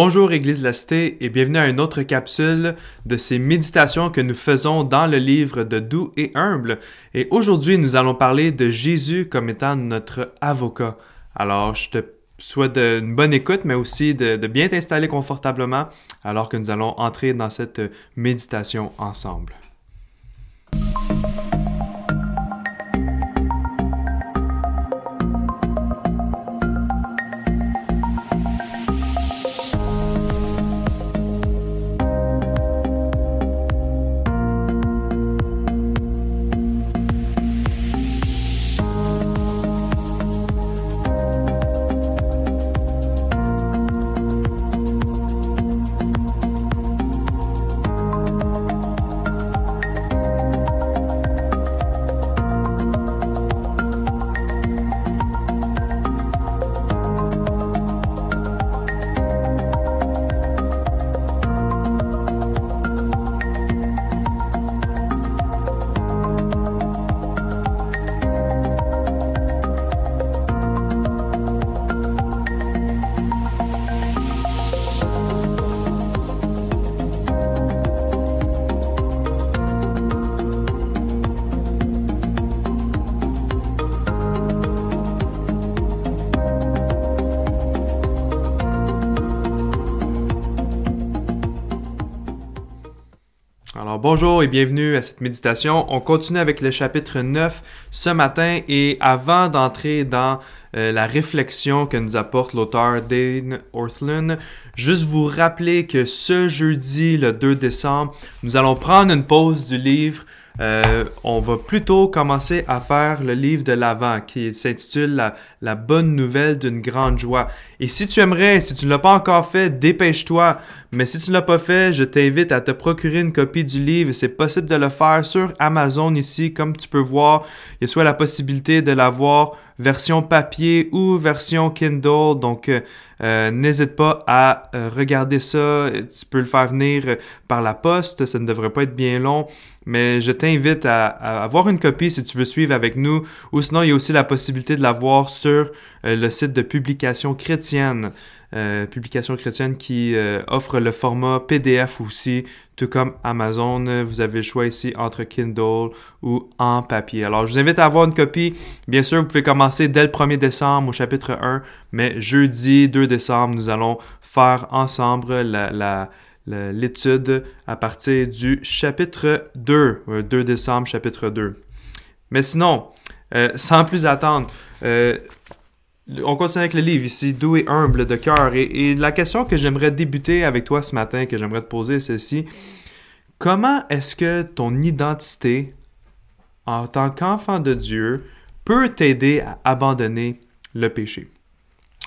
Bonjour Église de la Cité et bienvenue à une autre capsule de ces méditations que nous faisons dans le livre de Doux et Humble. Et aujourd'hui, nous allons parler de Jésus comme étant notre avocat. Alors, je te souhaite une bonne écoute, mais aussi de, de bien t'installer confortablement alors que nous allons entrer dans cette méditation ensemble. Bonjour et bienvenue à cette méditation. On continue avec le chapitre 9 ce matin et avant d'entrer dans euh, la réflexion que nous apporte l'auteur Dane Orthlund, juste vous rappeler que ce jeudi, le 2 décembre, nous allons prendre une pause du livre euh, on va plutôt commencer à faire le livre de l'Avent qui s'intitule la, la, bonne nouvelle d'une grande joie. Et si tu aimerais, si tu ne l'as pas encore fait, dépêche-toi. Mais si tu ne l'as pas fait, je t'invite à te procurer une copie du livre. C'est possible de le faire sur Amazon ici. Comme tu peux voir, il y a soit la possibilité de l'avoir version papier ou version Kindle. Donc, euh, euh, n'hésite pas à euh, regarder ça. Tu peux le faire venir par la poste. Ça ne devrait pas être bien long. Mais je t'invite à, avoir une copie si tu veux suivre avec nous. Ou sinon, il y a aussi la possibilité de l'avoir sur le site de publication Euh, publication chrétienne qui euh, offre le format PDF aussi, tout comme Amazon. Vous avez le choix ici entre Kindle ou en papier. Alors, je vous invite à avoir une copie. Bien sûr, vous pouvez commencer dès le 1er décembre au chapitre 1, mais jeudi 2 décembre, nous allons faire ensemble l'étude à partir du chapitre 2, 2 euh, décembre, chapitre 2. Mais sinon, sans plus attendre, on continue avec le livre ici, doux et humble de cœur. Et, la question que j'aimerais débuter avec toi ce matin, que j'aimerais te poser, c'est celle-ci. Comment est-ce que ton identité en tant qu'enfant de Dieu peut t'aider à abandonner le péché?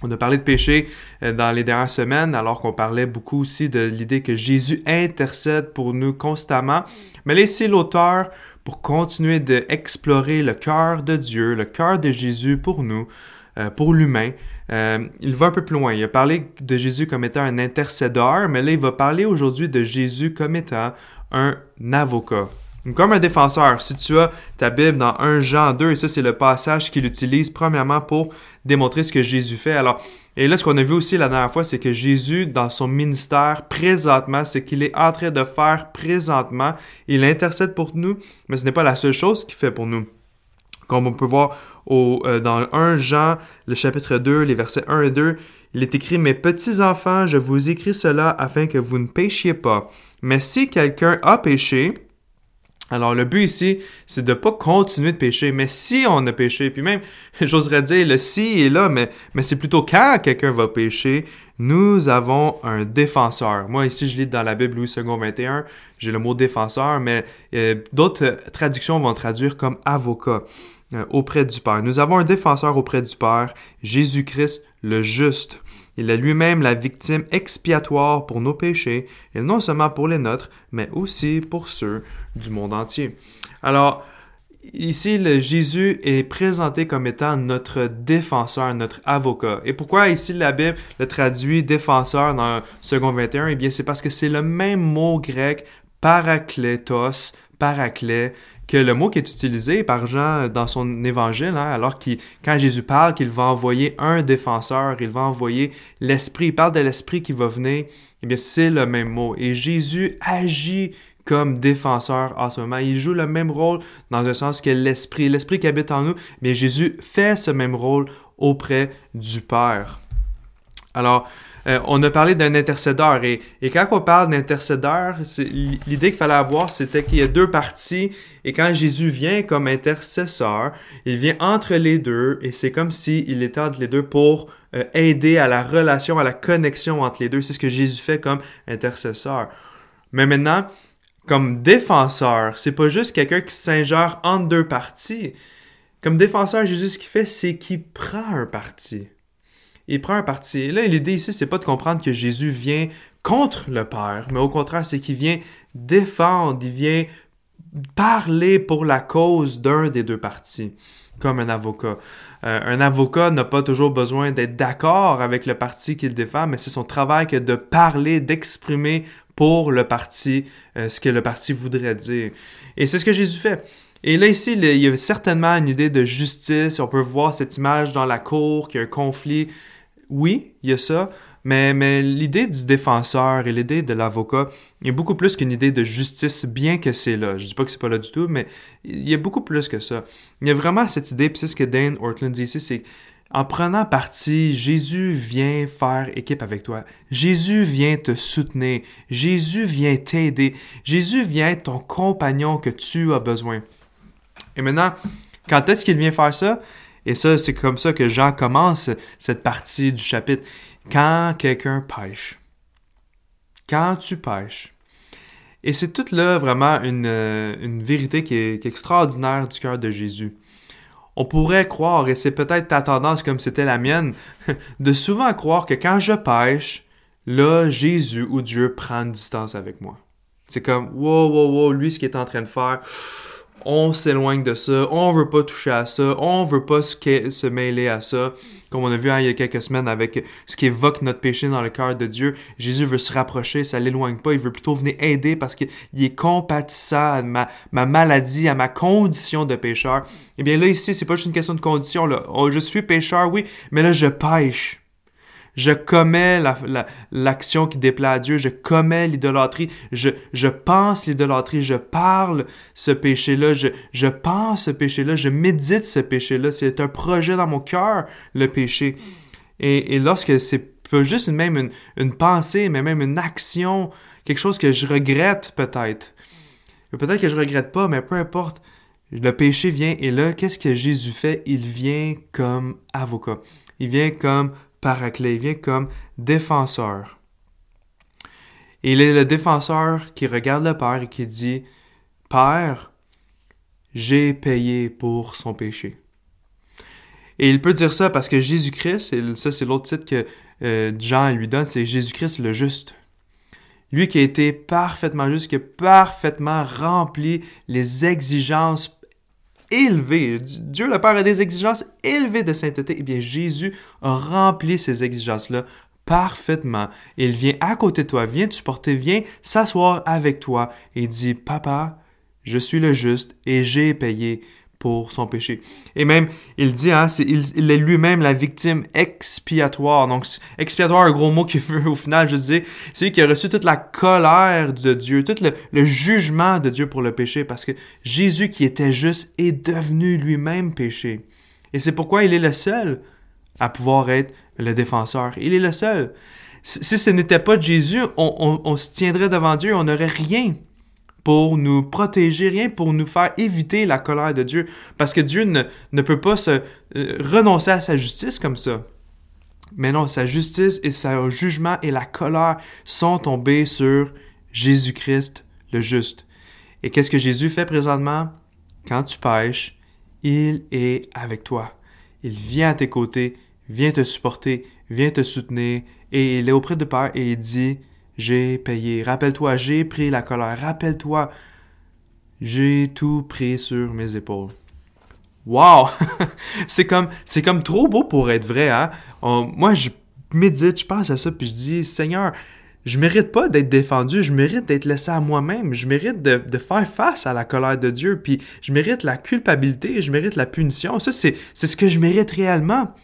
On a parlé de péché euh, dans les dernières semaines, alors qu'on parlait beaucoup aussi de l'idée que Jésus intercède pour nous constamment. Mais laissez l'auteur, pour continuer d'explorer le cœur de Dieu, le cœur de Jésus pour nous, euh, pour l'humain. Euh, il va un peu plus loin. Il a parlé de Jésus comme étant un intercédeur, mais là, il va parler aujourd'hui de Jésus comme étant un avocat. Comme un défenseur, si tu as ta Bible dans 1 Jean 2, et ça c'est le passage qu'il utilise premièrement pour démontrer ce que Jésus fait. Alors, et là ce qu'on a vu aussi la dernière fois, c'est que Jésus dans son ministère présentement, ce qu'il est en train de faire présentement, il intercède pour nous, mais ce n'est pas la seule chose qu'il fait pour nous. Comme on peut voir au, euh, dans 1 Jean, le chapitre 2, les versets 1 et 2, il est écrit, Mes petits enfants, je vous écris cela afin que vous ne péchiez pas. Mais si quelqu'un a péché, alors le but ici, c'est de pas continuer de pécher, mais si on a péché, puis même, j'oserais dire, le si est là, mais, mais c'est plutôt quand quelqu'un va pécher, nous avons un défenseur. Moi ici, je lis dans la Bible Louis II 21, j'ai le mot défenseur, mais euh, d'autres traductions vont traduire comme avocat. Euh, auprès du Père. Nous avons un défenseur auprès du Père, Jésus-Christ le juste. Il est lui-même la victime expiatoire pour nos péchés, et non seulement pour les nôtres, mais aussi pour ceux du monde entier. Alors, ici, le Jésus est présenté comme étant notre défenseur, notre avocat. Et pourquoi ici la Bible le traduit défenseur dans second 21? Eh bien, c'est parce que c'est le même mot grec parakletos, paraclet, que le mot qui est utilisé par Jean dans son évangile, hein, alors qu'il, quand Jésus parle qu'il va envoyer un défenseur, il va envoyer l'Esprit, il parle de l'Esprit qui va venir, eh bien c'est le même mot. Et Jésus agit comme défenseur en ce moment. Il joue le même rôle dans un sens que l'Esprit, l'Esprit qui habite en nous, mais Jésus fait ce même rôle auprès du Père. Alors, euh, on a parlé d'un intercédeur et, quand on parle d'intercédeur, l'idée qu'il fallait avoir, c'était qu'il y a deux parties et quand Jésus vient comme intercesseur, il vient entre les deux et c'est comme s'il était entre les deux pour euh, aider à la relation, à la connexion entre les deux. C'est ce que Jésus fait comme intercesseur. Mais maintenant, comme défenseur, c'est pas juste quelqu'un qui s'ingère entre deux parties. Comme défenseur, Jésus, ce qu'il fait, c'est qu'il prend un parti il prend un parti. Et là, l'idée ici, c'est pas de comprendre que Jésus vient contre le Père, mais au contraire, c'est qu'il vient défendre, il vient parler pour la cause d'un des deux partis, comme un avocat. Euh, un avocat n'a pas toujours besoin d'être d'accord avec le parti qu'il défend, mais c'est son travail que de parler, d'exprimer pour le parti euh, ce que le parti voudrait dire. Et c'est ce que Jésus fait. Et là, ici, il y a certainement une idée de justice. On peut voir cette image dans la cour, qu'il y a un conflit oui, il y a ça, mais, mais l'idée du défenseur et l'idée de l'avocat est beaucoup plus qu'une idée de justice, bien que c'est là. Je dis pas que c'est pas là du tout, mais il y a beaucoup plus que ça. Il y a vraiment cette idée, puis c'est ce que Dane Ortland dit ici, c'est en prenant parti, Jésus vient faire équipe avec toi. Jésus vient te soutenir. Jésus vient t'aider. Jésus vient être ton compagnon que tu as besoin. Et maintenant, quand est-ce qu'il vient faire ça? Et ça, c'est comme ça que Jean commence cette partie du chapitre. Quand quelqu'un pêche. Quand tu pêches. Et c'est toute là vraiment une, euh, une vérité qui est, extraordinaire du cœur de Jésus. On pourrait croire, et c'est peut-être ta tendance comme c'était la mienne, de souvent croire que quand je pêche, là, Jésus ou Dieu prend une distance avec moi. C'est comme, wow, wow, wow, lui, ce qu'il est en train de faire, on s'éloigne de ça, on veut pas toucher à ça, on veut pas se, mêler à ça. Comme on a vu hein, il y a quelques semaines avec ce qui évoque notre péché dans le cœur de Dieu, Jésus veut se rapprocher, ça l'éloigne pas, il veut plutôt venir aider parce qu'il est compatissant à ma, maladie, à ma condition de pécheur. Eh bien là ici, c'est pas juste une question de condition, là. Oh, je suis pécheur, oui, mais là je pêche je commets l'action qui déplaît à Dieu, je commets l'idolâtrie, je, pense l'idolâtrie, je parle ce péché-là, je, pense ce péché-là, je médite ce péché-là. C'est un projet dans mon cœur, le péché. Et, lorsque c'est pas juste même une, une pensée, mais même une action, quelque chose que je regrette peut-être. Peut-être que je regrette pas, mais peu importe. Le péché vient et là, qu'est-ce que Jésus fait? Il vient comme avocat. Il vient comme vient comme défenseur. Il est le défenseur qui regarde le Père et qui dit, Père, j'ai payé pour son péché. Et il peut dire ça parce que Jésus-Christ, et ça c'est l'autre titre que euh, Jean lui donne, c'est Jésus-Christ le juste. Lui qui a été parfaitement juste, qui a parfaitement rempli les exigences élevé. Dieu le Père a des exigences élevées de sainteté. Eh bien, Jésus a rempli ces exigences-là parfaitement. Il vient à côté de toi, vient te supporter, vient s'asseoir avec toi et dit, Papa, je suis le juste et j'ai payé pour son péché. Et même, il dit, hein, il, est lui-même la victime expiatoire. Donc, expiatoire, un gros mot qui veut au final je dire, c'est lui qui a reçu toute la colère de Dieu, tout le, le, jugement de Dieu pour le péché, parce que Jésus qui était juste est devenu lui-même péché. Et c'est pourquoi il est le seul à pouvoir être le défenseur. Il est le seul. Si ce n'était pas Jésus, on, on, on se tiendrait devant Dieu, on n'aurait rien pour nous protéger, rien pour nous faire éviter la colère de Dieu. Parce que Dieu ne, ne peut pas se euh, renoncer à sa justice comme ça. Mais non, sa justice et son jugement et la colère sont tombés sur Jésus-Christ le juste. Et qu'est-ce que Jésus fait présentement? Quand tu pêches, il est avec toi. Il vient à tes côtés, vient te supporter, vient te soutenir, et il est auprès de Père et il dit, j'ai payé. Rappelle-toi, j'ai pris la colère. Rappelle-toi, j'ai tout pris sur mes épaules. Wow! c'est comme, c'est comme trop beau pour être vrai, hein? moi, je médite, je pense à ça, puis je dis, Seigneur, je mérite pas d'être défendu, je mérite d'être laissé à moi-même, je mérite de, de, faire face à la colère de Dieu, puis je mérite la culpabilité, je mérite la punition. Ça, c'est ce que je mérite réellement.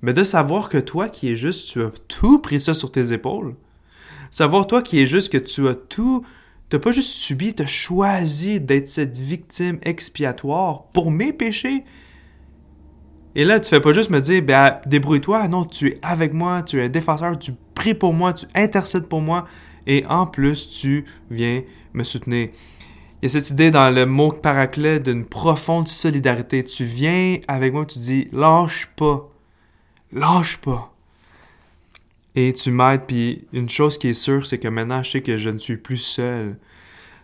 Mais de savoir que toi qui es juste, tu as tout pris ça sur tes épaules. Savoir toi qui es juste que tu as tout, t'as pas juste subi, tu as choisi d'être cette victime expiatoire pour mes péchés. Et là, tu fais pas juste me dire, ben, débrouille-toi. Non, tu es avec moi, tu es un défenseur, tu pries pour moi, tu intercèdes pour moi. Et en plus, tu viens me soutenir. Il y a cette idée dans le mot paraclet d'une profonde solidarité. Tu viens avec moi, tu dis, lâche pas. Lâche pas. Et tu m'aides, puis une chose qui est sûre, c'est que maintenant, je sais que je ne suis plus seul.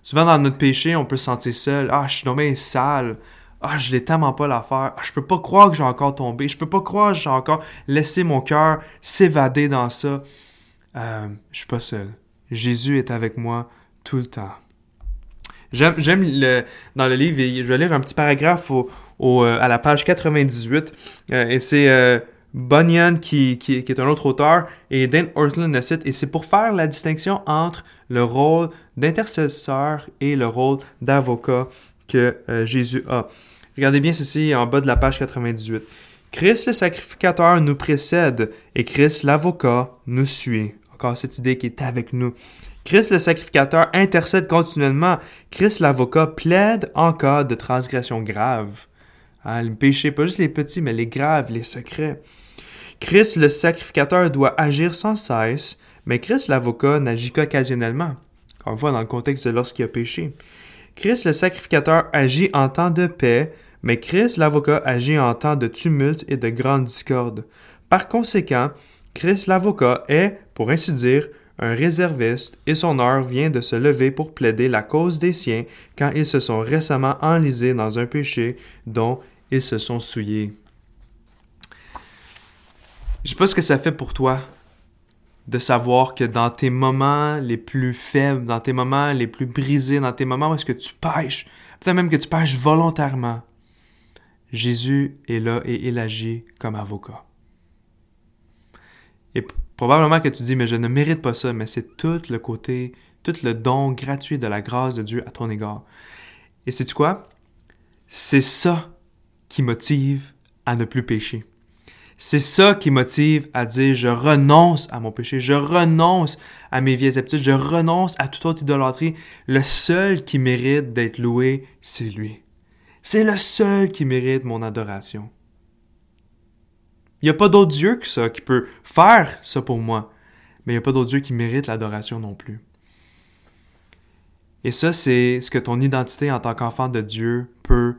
Souvent, dans notre péché, on peut se sentir seul. Ah, je suis nommé sale. Ah, je l'ai tellement pas l'affaire. Ah, je peux pas croire que j'ai encore tombé. Je peux pas croire que j'ai encore laissé mon cœur s'évader dans ça. Euh, je suis pas seul. Jésus est avec moi tout le temps. J'aime, le, dans le livre, je vais lire un petit paragraphe au, euh, à la page 98, euh, et c'est euh, Bunyan qui, qui, qui, est un autre auteur, et Dan Ortland le cite, et c'est pour faire la distinction entre le rôle d'intercesseur et le rôle d'avocat que euh, Jésus a. Regardez bien ceci en bas de la page 98. Christ le sacrificateur nous précède et Christ l'avocat nous suit. Encore cette idée qui est avec nous. Christ le sacrificateur intercède continuellement. Christ l'avocat plaide en cas de transgression grave. Le péché, pas juste les petits, mais les graves, les secrets. Christ le sacrificateur doit agir sans cesse, mais Christ l'avocat n'agit qu'occasionnellement. Encore une fois, dans le contexte de lorsqu'il a péché. Christ le sacrificateur agit en temps de paix, mais Christ l'avocat agit en temps de tumulte et de grande discorde. Par conséquent, Christ l'avocat est, pour ainsi dire, un réserviste, et son heure vient de se lever pour plaider la cause des siens quand ils se sont récemment enlisés dans un péché dont ils se sont souillés. Je sais pas ce que ça fait pour toi de savoir que dans tes moments les plus faibles, dans tes moments les plus brisés, dans tes moments où est-ce que tu pêches, peut-être même que tu pêches volontairement, Jésus est là et il agit comme avocat. Et probablement que tu dis, mais je ne mérite pas ça, mais c'est tout le côté, tout le don gratuit de la grâce de Dieu à ton égard. Et sais-tu quoi? C'est ça qui motive à ne plus pécher. C'est ça qui motive à dire je renonce à mon péché, je renonce à mes vieilles habitudes, je renonce à toute autre idolâtrie. Le seul qui mérite d'être loué, c'est lui. C'est le seul qui mérite mon adoration. Il n'y a pas d'autre Dieu que ça qui peut faire ça pour moi, mais il n'y a pas d'autre Dieu qui mérite l'adoration non plus. Et ça, c'est ce que ton identité en tant qu'enfant de Dieu peut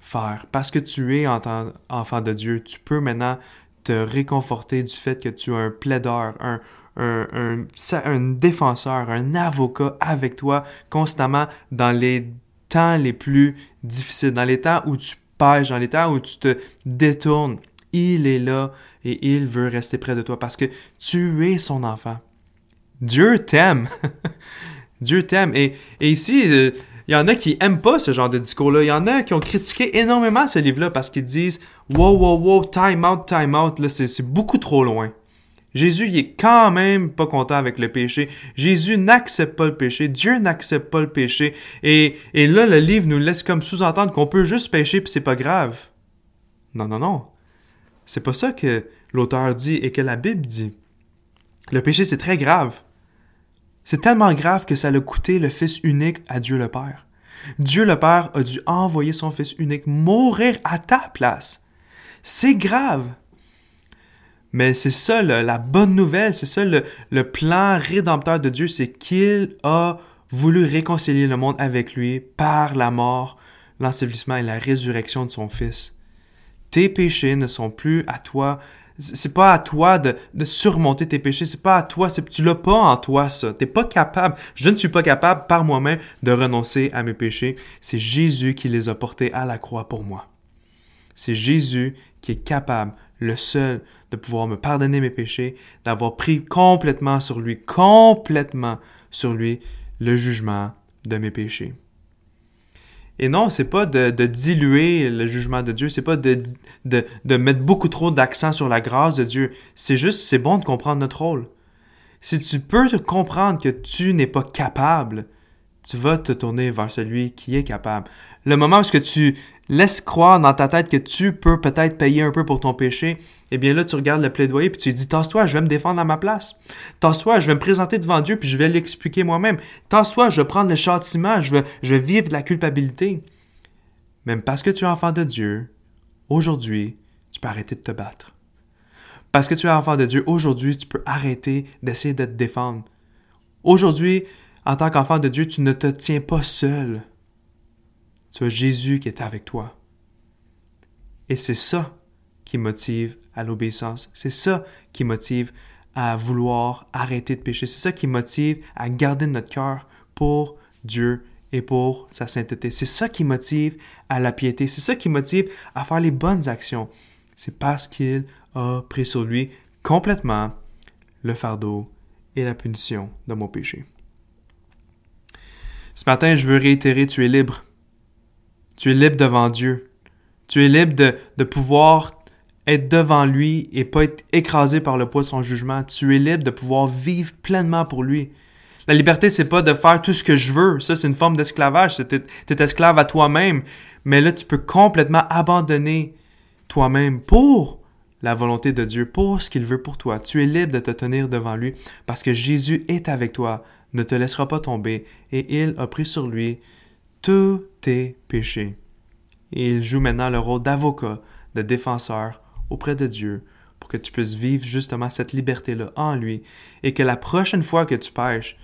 faire. Parce que tu es en tant enfant de Dieu, tu peux maintenant te réconforter du fait que tu as un plaideur, un, un, un, un, défenseur, un avocat avec toi constamment dans les temps les plus difficiles, dans les temps où tu pêches, dans les temps où tu te détournes. Il est là et il veut rester près de toi parce que tu es son enfant. Dieu t'aime. Dieu t'aime. Et, ici, euh, il y en a qui aiment pas ce genre de discours-là. Il y en a qui ont critiqué énormément ce livre-là parce qu'ils disent Wow, wow, wow, time out, time out, là, c'est beaucoup trop loin. Jésus, il est quand même pas content avec le péché. Jésus n'accepte pas le péché. Dieu n'accepte pas le péché. Et, et là, le livre nous laisse comme sous-entendre qu'on peut juste pécher puis c'est pas grave. Non, non, non. C'est pas ça que l'auteur dit et que la Bible dit. Le péché, c'est très grave. C'est tellement grave que ça a coûté le Fils unique à Dieu le Père. Dieu le Père a dû envoyer son Fils unique mourir à ta place. C'est grave. Mais c'est ça la bonne nouvelle, c'est ça le, le, plan rédempteur de Dieu, c'est qu'il a voulu réconcilier le monde avec lui par la mort, l'ensevelissement et la résurrection de son Fils. Tes péchés ne sont plus à toi c'est pas à toi de, surmonter tes péchés. C'est pas à toi. C'est, tu l'as pas en toi, ça. T'es pas capable. Je ne suis pas capable par moi-même de renoncer à mes péchés. C'est Jésus qui les a portés à la croix pour moi. C'est Jésus qui est capable, le seul, de pouvoir me pardonner mes péchés, d'avoir pris complètement sur lui, complètement sur lui, le jugement de mes péchés. Et non, c'est pas de, diluer le jugement de Dieu, c'est pas de, mettre beaucoup trop d'accent sur la grâce de Dieu. C'est juste, c'est bon de comprendre notre rôle. si tu peux te comprendre que tu n'es pas capable, tu vas te tourner vers celui qui est capable. Le moment où tu laisses croire dans ta tête que tu peux peut-être payer un peu pour ton péché, eh bien là, tu regardes le plaidoyer puis tu dis, tasse-toi, je vais me défendre à ma place. Tasse-toi, je vais me présenter devant Dieu puis je vais l'expliquer moi-même. Tasse-toi, je vais prendre le châtiment, je vais, je vais vivre de la culpabilité. Même parce que tu es enfant de Dieu, aujourd'hui, tu peux arrêter de te battre. Parce que tu es enfant de Dieu, aujourd'hui, tu peux arrêter d'essayer de te défendre. Aujourd'hui, en tant qu'enfant de Dieu, tu ne te tiens pas seul. Tu as Jésus qui est avec toi. Et c'est ça qui motive à l'obéissance. C'est ça qui motive à vouloir arrêter de pécher. C'est ça qui motive à garder notre cœur pour Dieu et pour sa sainteté. C'est ça qui motive à la piété. C'est ça qui motive à faire les bonnes actions. C'est parce qu'il a pris sur lui complètement le fardeau et la punition de mon péché. Ce matin, je veux réitérer, tu es libre. Tu es libre devant Dieu. Tu es libre de, pouvoir être devant lui et pas être écrasé par le poids de son jugement. Tu es libre de pouvoir vivre pleinement pour lui. La liberté, c'est pas de faire tout ce que je veux. Ça, c'est une forme d'esclavage. Tu es, esclave à toi-même. Mais là, tu peux complètement abandonner toi-même pour la volonté de Dieu, pour ce qu'il veut pour toi. Tu es libre de te tenir devant lui parce que Jésus est avec toi, ne te laissera pas tomber et il a pris sur lui tous tes péchés. Et il joue maintenant le rôle d'avocat, de défenseur auprès de Dieu pour que tu puisses vivre justement cette liberté-là en lui et que la prochaine fois que tu pêches,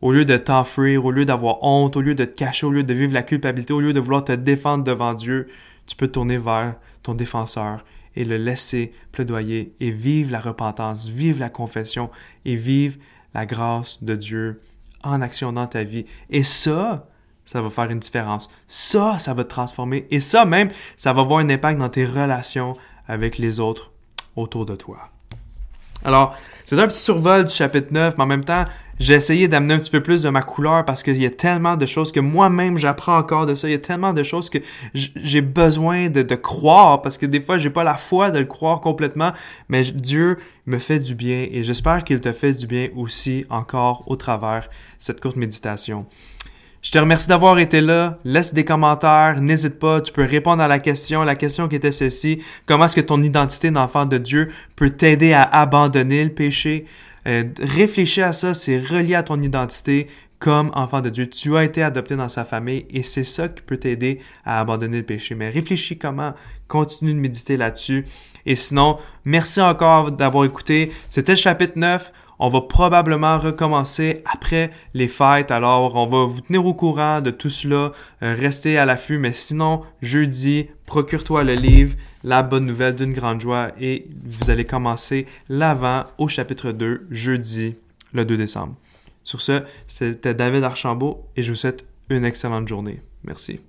au lieu de t'enfuir, au lieu d'avoir honte, au lieu de te cacher, au lieu de vivre la culpabilité, au lieu de vouloir te défendre devant Dieu, tu peux tourner vers ton défenseur et le laisser plaidoyer et vivre la repentance, vivre la confession et vivre la grâce de Dieu en action dans ta vie. Et ça, ça va faire une différence. Ça, ça va te transformer. Et ça même, ça va avoir un impact dans tes relations avec les autres autour de toi. Alors, c'est un petit survol du chapitre 9, mais en même temps, j'ai essayé d'amener un petit peu plus de ma couleur parce qu'il y a tellement de choses que moi-même j'apprends encore de ça. Il y a tellement de choses que j'ai besoin de, de, croire parce que des fois j'ai pas la foi de le croire complètement, mais Dieu me fait du bien et j'espère qu'il te fait du bien aussi encore au travers cette courte méditation. Je te remercie d'avoir été là. Laisse des commentaires. N'hésite pas. Tu peux répondre à la question. La question qui était ceci. Comment est-ce que ton identité d'enfant de Dieu peut t'aider à abandonner le péché? Euh, réfléchis à ça. C'est relié à ton identité comme enfant de Dieu. Tu as été adopté dans sa famille et c'est ça qui peut t'aider à abandonner le péché. Mais réfléchis comment. Continue de méditer là-dessus. Et sinon, merci encore d'avoir écouté. C'était le chapitre 9. On va probablement recommencer après les fêtes, alors on va vous tenir au courant de tout cela, euh, restez à l'affût, mais sinon, jeudi, procure-toi le livre La bonne nouvelle d'une grande joie et vous allez commencer l'avant au chapitre 2, jeudi, le 2 décembre. Sur ce, c'était David Archambault et je vous souhaite une excellente journée. Merci.